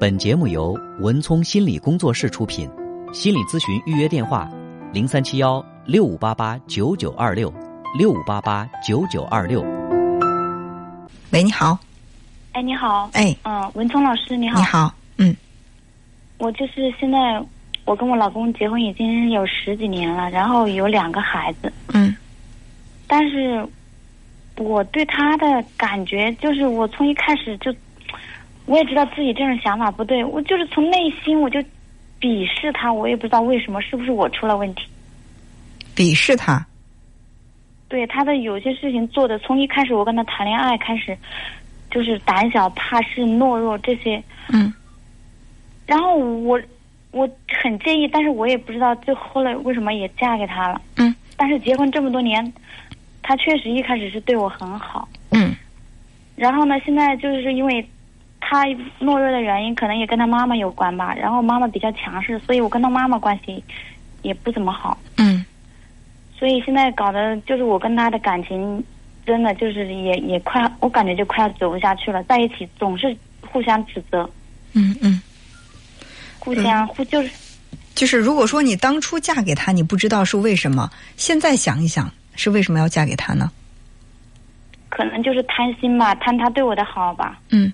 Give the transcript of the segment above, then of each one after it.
本节目由文聪心理工作室出品，心理咨询预约电话：零三七幺六五八八九九二六六五八八九九二六。喂，你好。哎，你好。哎，嗯，文聪老师，你好。你好。嗯，我就是现在，我跟我老公结婚已经有十几年了，然后有两个孩子。嗯。但是，我对他的感觉就是，我从一开始就。我也知道自己这种想法不对，我就是从内心我就鄙视他，我也不知道为什么，是不是我出了问题？鄙视他？对他的有些事情做的，从一开始我跟他谈恋爱开始，就是胆小怕事、懦弱这些。嗯。然后我我很介意，但是我也不知道最后来为什么也嫁给他了。嗯。但是结婚这么多年，他确实一开始是对我很好。嗯。然后呢，现在就是因为。他懦弱的原因可能也跟他妈妈有关吧，然后妈妈比较强势，所以我跟他妈妈关系也不怎么好。嗯，所以现在搞得就是我跟他的感情真的就是也也快，我感觉就快要走不下去了，在一起总是互相指责。嗯嗯，互相互就是就是，如果说你当初嫁给他，你不知道是为什么，现在想一想，是为什么要嫁给他呢？可能就是贪心吧，贪他对我的好吧。嗯。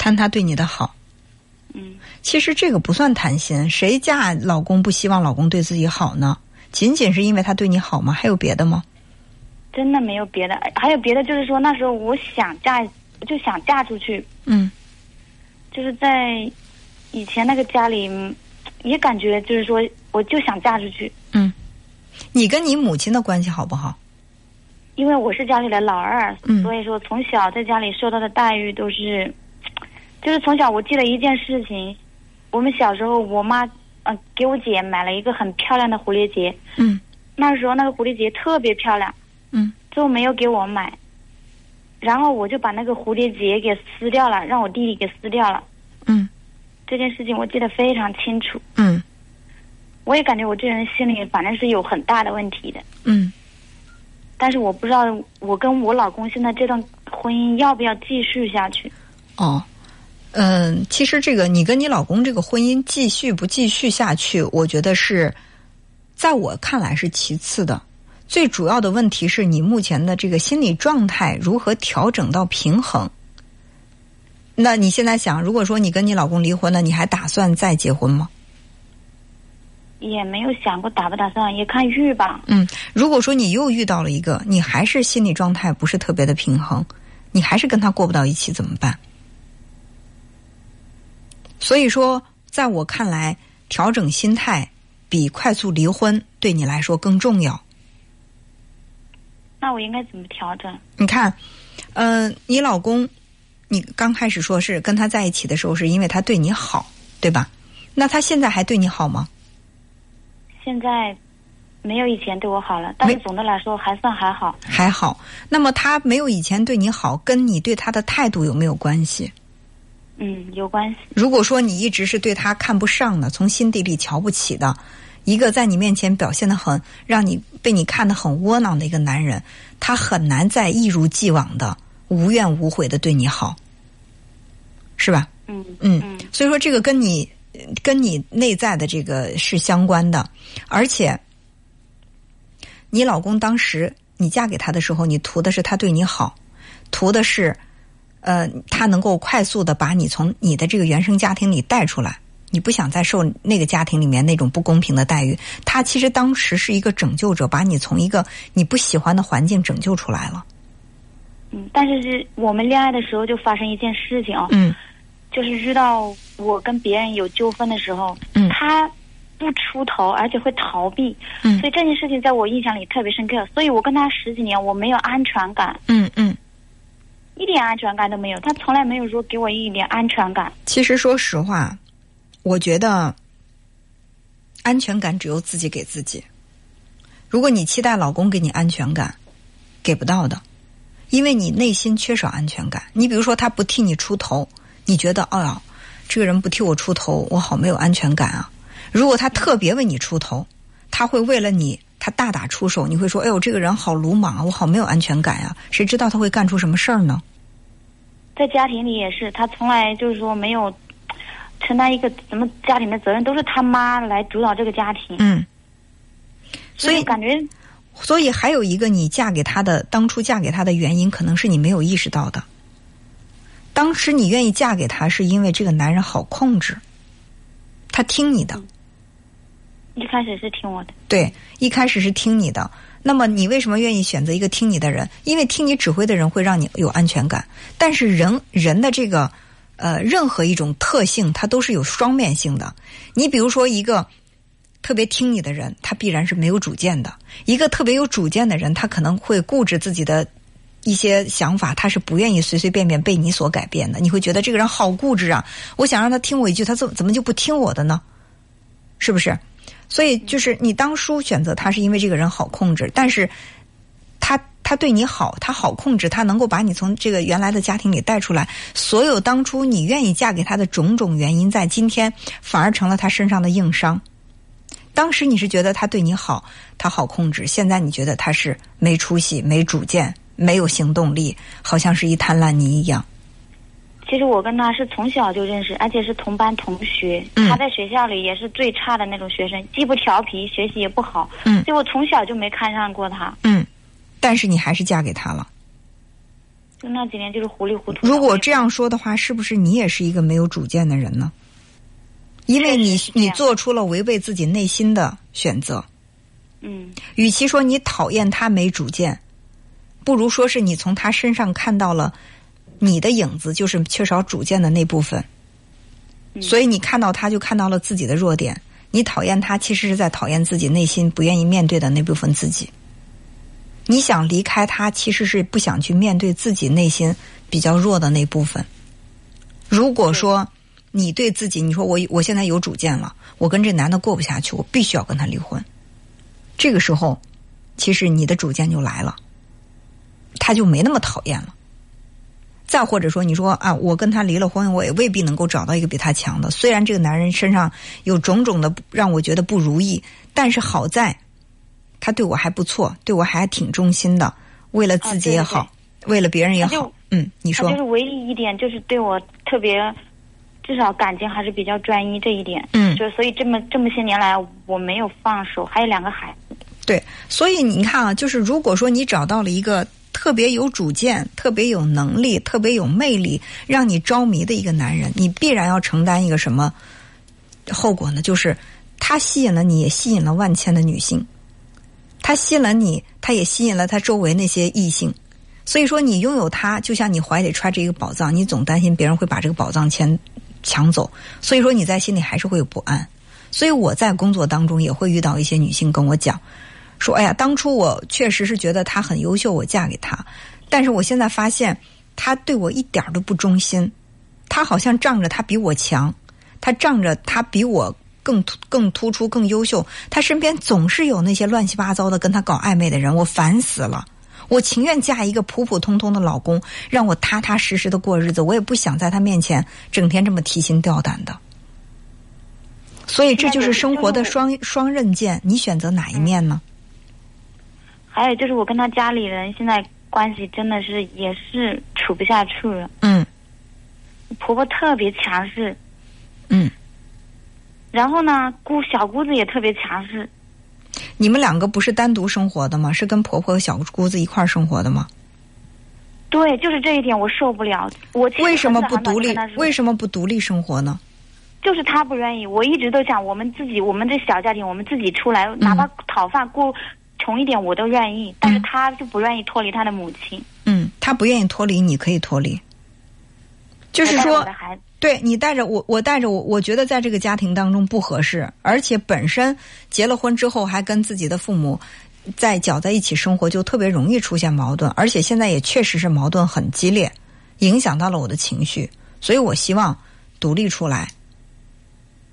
贪他对你的好，嗯，其实这个不算贪心。谁嫁老公不希望老公对自己好呢？仅仅是因为他对你好吗？还有别的吗？真的没有别的，还有别的，就是说那时候我想嫁，就想嫁出去。嗯，就是在以前那个家里，也感觉就是说，我就想嫁出去。嗯，你跟你母亲的关系好不好？因为我是家里的老二，嗯，所以说从小在家里受到的待遇都是。就是从小我记得一件事情，我们小时候我妈嗯给我姐买了一个很漂亮的蝴蝶结，嗯，那时候那个蝴蝶结特别漂亮，嗯，最后没有给我买，然后我就把那个蝴蝶结给撕掉了，让我弟弟给撕掉了，嗯，这件事情我记得非常清楚，嗯，我也感觉我这人心里反正是有很大的问题的，嗯，但是我不知道我跟我老公现在这段婚姻要不要继续下去，哦。嗯，其实这个你跟你老公这个婚姻继续不继续下去，我觉得是，在我看来是其次的。最主要的问题是你目前的这个心理状态如何调整到平衡。那你现在想，如果说你跟你老公离婚了，你还打算再结婚吗？也没有想过打不打算，也看遇吧。嗯，如果说你又遇到了一个，你还是心理状态不是特别的平衡，你还是跟他过不到一起，怎么办？所以说，在我看来，调整心态比快速离婚对你来说更重要。那我应该怎么调整？你看，嗯，你老公，你刚开始说是跟他在一起的时候，是因为他对你好，对吧？那他现在还对你好吗？现在没有以前对我好了，但是总的来说还算还好。还好。那么他没有以前对你好，跟你对他的态度有没有关系？嗯，有关系。如果说你一直是对他看不上的，从心底里瞧不起的，一个在你面前表现的很让你被你看得很窝囊的一个男人，他很难再一如既往的无怨无悔的对你好，是吧？嗯嗯。所以说，这个跟你跟你内在的这个是相关的，而且你老公当时你嫁给他的时候，你图的是他对你好，图的是。呃，他能够快速的把你从你的这个原生家庭里带出来，你不想再受那个家庭里面那种不公平的待遇。他其实当时是一个拯救者，把你从一个你不喜欢的环境拯救出来了。嗯，但是是我们恋爱的时候就发生一件事情啊，嗯，就是遇到我跟别人有纠纷的时候，嗯，他不出头，而且会逃避，嗯，所以这件事情在我印象里特别深刻。所以我跟他十几年，我没有安全感。嗯嗯。一点安全感都没有，他从来没有说给我一点安全感。其实说实话，我觉得安全感只有自己给自己。如果你期待老公给你安全感，给不到的，因为你内心缺少安全感。你比如说，他不替你出头，你觉得，哦呀，这个人不替我出头，我好没有安全感啊。如果他特别为你出头，他会为了你。他大打出手，你会说：“哎呦，这个人好鲁莽啊，我好没有安全感呀！”谁知道他会干出什么事儿呢？在家庭里也是，他从来就是说没有，承担一个什么家庭的责任，都是他妈来主导这个家庭。嗯，所以感觉，所以还有一个，你嫁给他的当初嫁给他的原因，可能是你没有意识到的。当时你愿意嫁给他，是因为这个男人好控制，他听你的。一开始是听我的。对，一开始是听你的。那么你为什么愿意选择一个听你的人？因为听你指挥的人会让你有安全感。但是人人的这个呃任何一种特性，它都是有双面性的。你比如说一个特别听你的人，他必然是没有主见的；一个特别有主见的人，他可能会固执自己的一些想法，他是不愿意随随便便被你所改变的。你会觉得这个人好固执啊！我想让他听我一句，他怎怎么就不听我的呢？是不是？所以，就是你当初选择他，是因为这个人好控制，但是他他对你好，他好控制，他能够把你从这个原来的家庭里带出来。所有当初你愿意嫁给他的种种原因，在今天反而成了他身上的硬伤。当时你是觉得他对你好，他好控制；现在你觉得他是没出息、没主见、没有行动力，好像是一滩烂泥一样。其实我跟他是从小就认识，而且是同班同学。他在学校里也是最差的那种学生，既不调皮，学习也不好。嗯，所以我从小就没看上过他。嗯，但是你还是嫁给他了。就那几年就是糊里糊涂。如果这样说的话，是不是你也是一个没有主见的人呢？因为你你做出了违背自己内心的选择。嗯。与其说你讨厌他没主见，不如说是你从他身上看到了。你的影子就是缺少主见的那部分，所以你看到他就看到了自己的弱点。你讨厌他，其实是在讨厌自己内心不愿意面对的那部分自己。你想离开他，其实是不想去面对自己内心比较弱的那部分。如果说你对自己，你说我我现在有主见了，我跟这男的过不下去，我必须要跟他离婚。这个时候，其实你的主见就来了，他就没那么讨厌了。再或者说，你说啊，我跟他离了婚，我也未必能够找到一个比他强的。虽然这个男人身上有种种的让我觉得不如意，但是好在，他对我还不错，对我还挺忠心的。为了自己也好，为了别人也好，嗯，你说。就是唯一一点，就是对我特别，至少感情还是比较专一这一点。嗯，就所以这么这么些年来，我没有放手，还有两个孩子。对，所以你看啊，就是如果说你找到了一个。特别有主见、特别有能力、特别有魅力，让你着迷的一个男人，你必然要承担一个什么后果呢？就是他吸引了你，也吸引了万千的女性。他吸引了你，他也吸引了他周围那些异性。所以说，你拥有他，就像你怀里揣着一个宝藏，你总担心别人会把这个宝藏钱抢走。所以说，你在心里还是会有不安。所以我在工作当中也会遇到一些女性跟我讲。说，哎呀，当初我确实是觉得他很优秀，我嫁给他。但是我现在发现，他对我一点都不忠心。他好像仗着他比我强，他仗着他比我更更突出、更优秀。他身边总是有那些乱七八糟的跟他搞暧昧的人，我烦死了。我情愿嫁一个普普通通的老公，让我踏踏实实的过日子。我也不想在他面前整天这么提心吊胆的。所以这就是生活的双双刃剑，你选择哪一面呢？还有就是我跟他家里人现在关系真的是也是处不下去了。嗯。婆婆特别强势。嗯。然后呢，姑小姑子也特别强势。你们两个不是单独生活的吗？是跟婆婆和小姑子一块儿生活的吗？对，就是这一点我受不了。我为什么不独立？为什么不独立生活呢？就是他不愿意。我一直都想，我们自己，我们这小家庭，我们自己出来，哪怕讨饭过。穷一点我都愿意，但是他就不愿意脱离他的母亲。嗯，他不愿意脱离，你可以脱离。就是说，对你带着我，我带着我，我觉得在这个家庭当中不合适，而且本身结了婚之后还跟自己的父母在搅在一起生活，就特别容易出现矛盾，而且现在也确实是矛盾很激烈，影响到了我的情绪，所以我希望独立出来。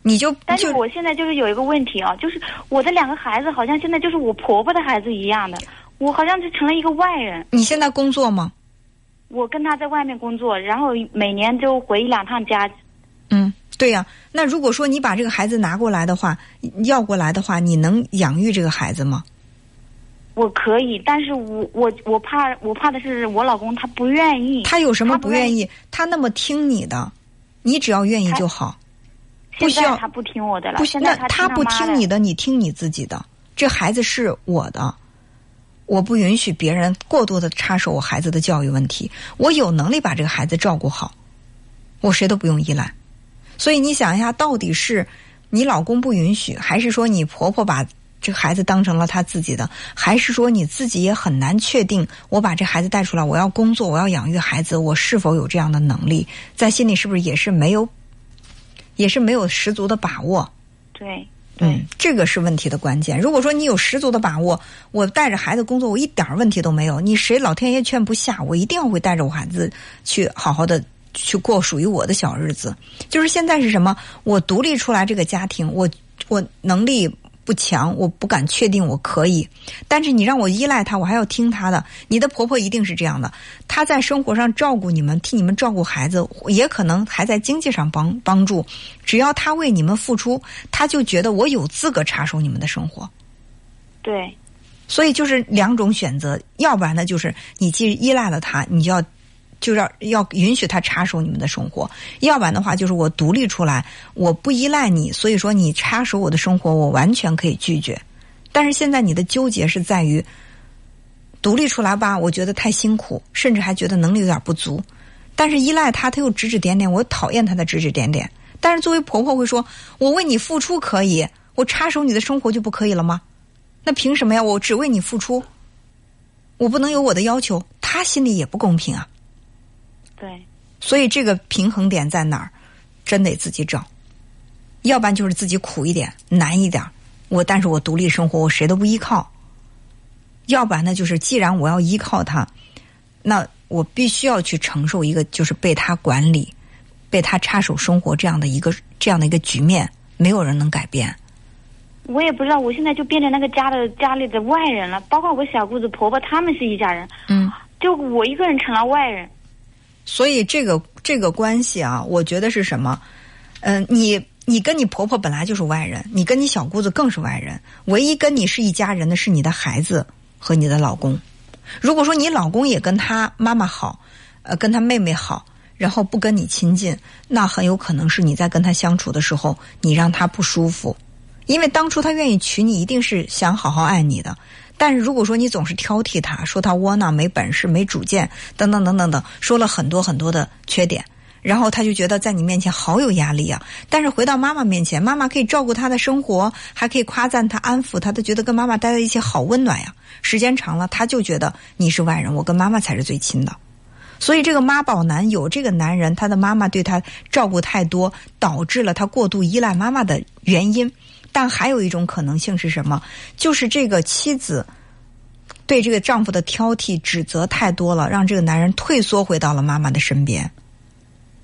你就，但是我现在就是有一个问题啊，就是我的两个孩子好像现在就是我婆婆的孩子一样的，我好像就成了一个外人。你现在工作吗？我跟他在外面工作，然后每年就回一两趟家。嗯，对呀。那如果说你把这个孩子拿过来的话，要过来的话，你能养育这个孩子吗？我可以，但是我我我怕我怕的是我老公他不愿意。他有什么不愿意？他那么听你的，你只要愿意就好。不需要他不听我的了，不，现在那他不听你的，你听你自己的。这孩子是我的，我不允许别人过多的插手我孩子的教育问题。我有能力把这个孩子照顾好，我谁都不用依赖。所以你想一下，到底是你老公不允许，还是说你婆婆把这个孩子当成了他自己的，还是说你自己也很难确定，我把这孩子带出来，我要工作，我要养育孩子，我是否有这样的能力？在心里是不是也是没有，也是没有十足的把握？对对、嗯，这个是问题的关键。如果说你有十足的把握，我带着孩子工作，我一点问题都没有。你谁老天爷劝不下，我一定要会带着我孩子去好好的去过属于我的小日子。就是现在是什么？我独立出来这个家庭，我我能力不强，我不敢确定我可以。但是你让我依赖他，我还要听他的。你的婆婆一定是这样的，她在生活上照顾你们，替你们照顾孩子，也可能还在经济上帮帮助。只要她为你们付出，她就觉得我有资格插手你们的生活。对所以就是两种选择，要不然呢，就是你既依赖了他，你就要就要要允许他插手你们的生活；要不然的话，就是我独立出来，我不依赖你，所以说你插手我的生活，我完全可以拒绝。但是现在你的纠结是在于独立出来吧，我觉得太辛苦，甚至还觉得能力有点不足。但是依赖他，他又指指点点，我讨厌他的指指点点。但是作为婆婆会说，我为你付出可以，我插手你的生活就不可以了吗？那凭什么呀？我只为你付出，我不能有我的要求，他心里也不公平啊。对所以这个平衡点在哪儿，真得自己找。要不然就是自己苦一点、难一点，我但是我独立生活，我谁都不依靠。要不然呢，就是既然我要依靠他，那我必须要去承受一个就是被他管理、被他插手生活这样的一个这样的一个局面，没有人能改变。我也不知道，我现在就变成那个家的家里的外人了，包括我小姑子、婆婆，他们是一家人，嗯，就我一个人成了外人。所以这个这个关系啊，我觉得是什么？嗯、你你跟你婆婆本来就是外人，你跟你小姑子更是外人。唯一跟你是一家人的是你的孩子和你的老公。如果说你老公也跟他妈妈好，呃，跟他妹妹好，然后不跟你亲近，那很有可能是你在跟他相处的时候，你让他不舒服。因为当初他愿意娶你，一定是想好好爱你的。但是如果说你总是挑剔他，说他窝囊、没本事、没主见，等等等等等，说了很多很多的缺点，然后他就觉得在你面前好有压力啊。但是回到妈妈面前，妈妈可以照顾他的生活，还可以夸赞他、安抚他，他觉得跟妈妈待在一起好温暖呀。时间长了，他就觉得你是外人，我跟妈妈才是最亲的。所以这个妈宝男有这个男人，他的妈妈对他照顾太多，导致了他过度依赖妈妈的原因。但还有一种可能性是什么？就是这个妻子对这个丈夫的挑剔、指责太多了，让这个男人退缩回到了妈妈的身边。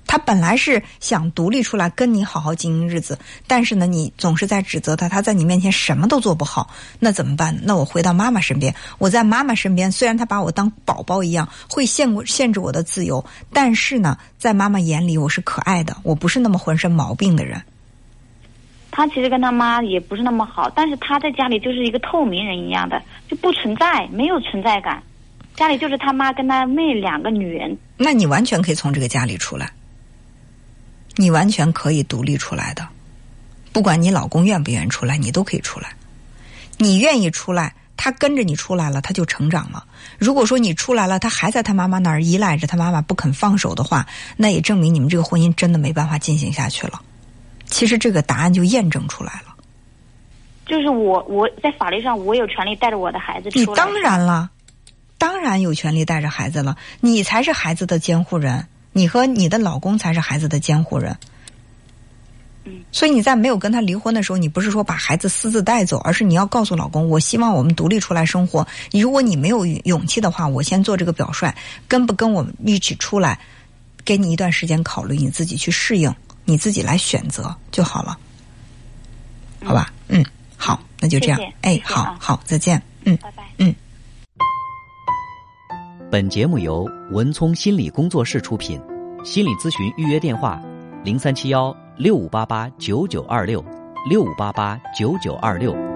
他本来是想独立出来跟你好好经营日子，但是呢，你总是在指责他，他在你面前什么都做不好，那怎么办？那我回到妈妈身边，我在妈妈身边，虽然他把我当宝宝一样，会限限制我的自由，但是呢，在妈妈眼里我是可爱的，我不是那么浑身毛病的人。他其实跟他妈也不是那么好，但是他在家里就是一个透明人一样的，就不存在，没有存在感。家里就是他妈跟他妹两个女人，那你完全可以从这个家里出来，你完全可以独立出来的，不管你老公愿不愿意出来，你都可以出来。你愿意出来，他跟着你出来了，他就成长了。如果说你出来了，他还在他妈妈那儿依赖着，他妈妈不肯放手的话，那也证明你们这个婚姻真的没办法进行下去了。其实这个答案就验证出来了。就是我我在法律上我有权利带着我的孩子出来。你当然了，当然有权利带着孩子了，你才是孩子的监护人，你和你的老公才是孩子的监护人。嗯，所以你在没有跟他离婚的时候，你不是说把孩子私自带走，而是你要告诉老公，我希望我们独立出来生活。你如果你没有勇气的话，我先做这个表率，跟不跟我们一起出来，给你一段时间考虑，你自己去适应，你自己来选择就好了，好吧？嗯，好，那就这样谢谢。哎谢，谢啊好好，再见。嗯。拜拜。嗯本节目由文聪心理工作室出品，心理咨询预约电话：零三七幺六五八八九九二六六五八八九九二六。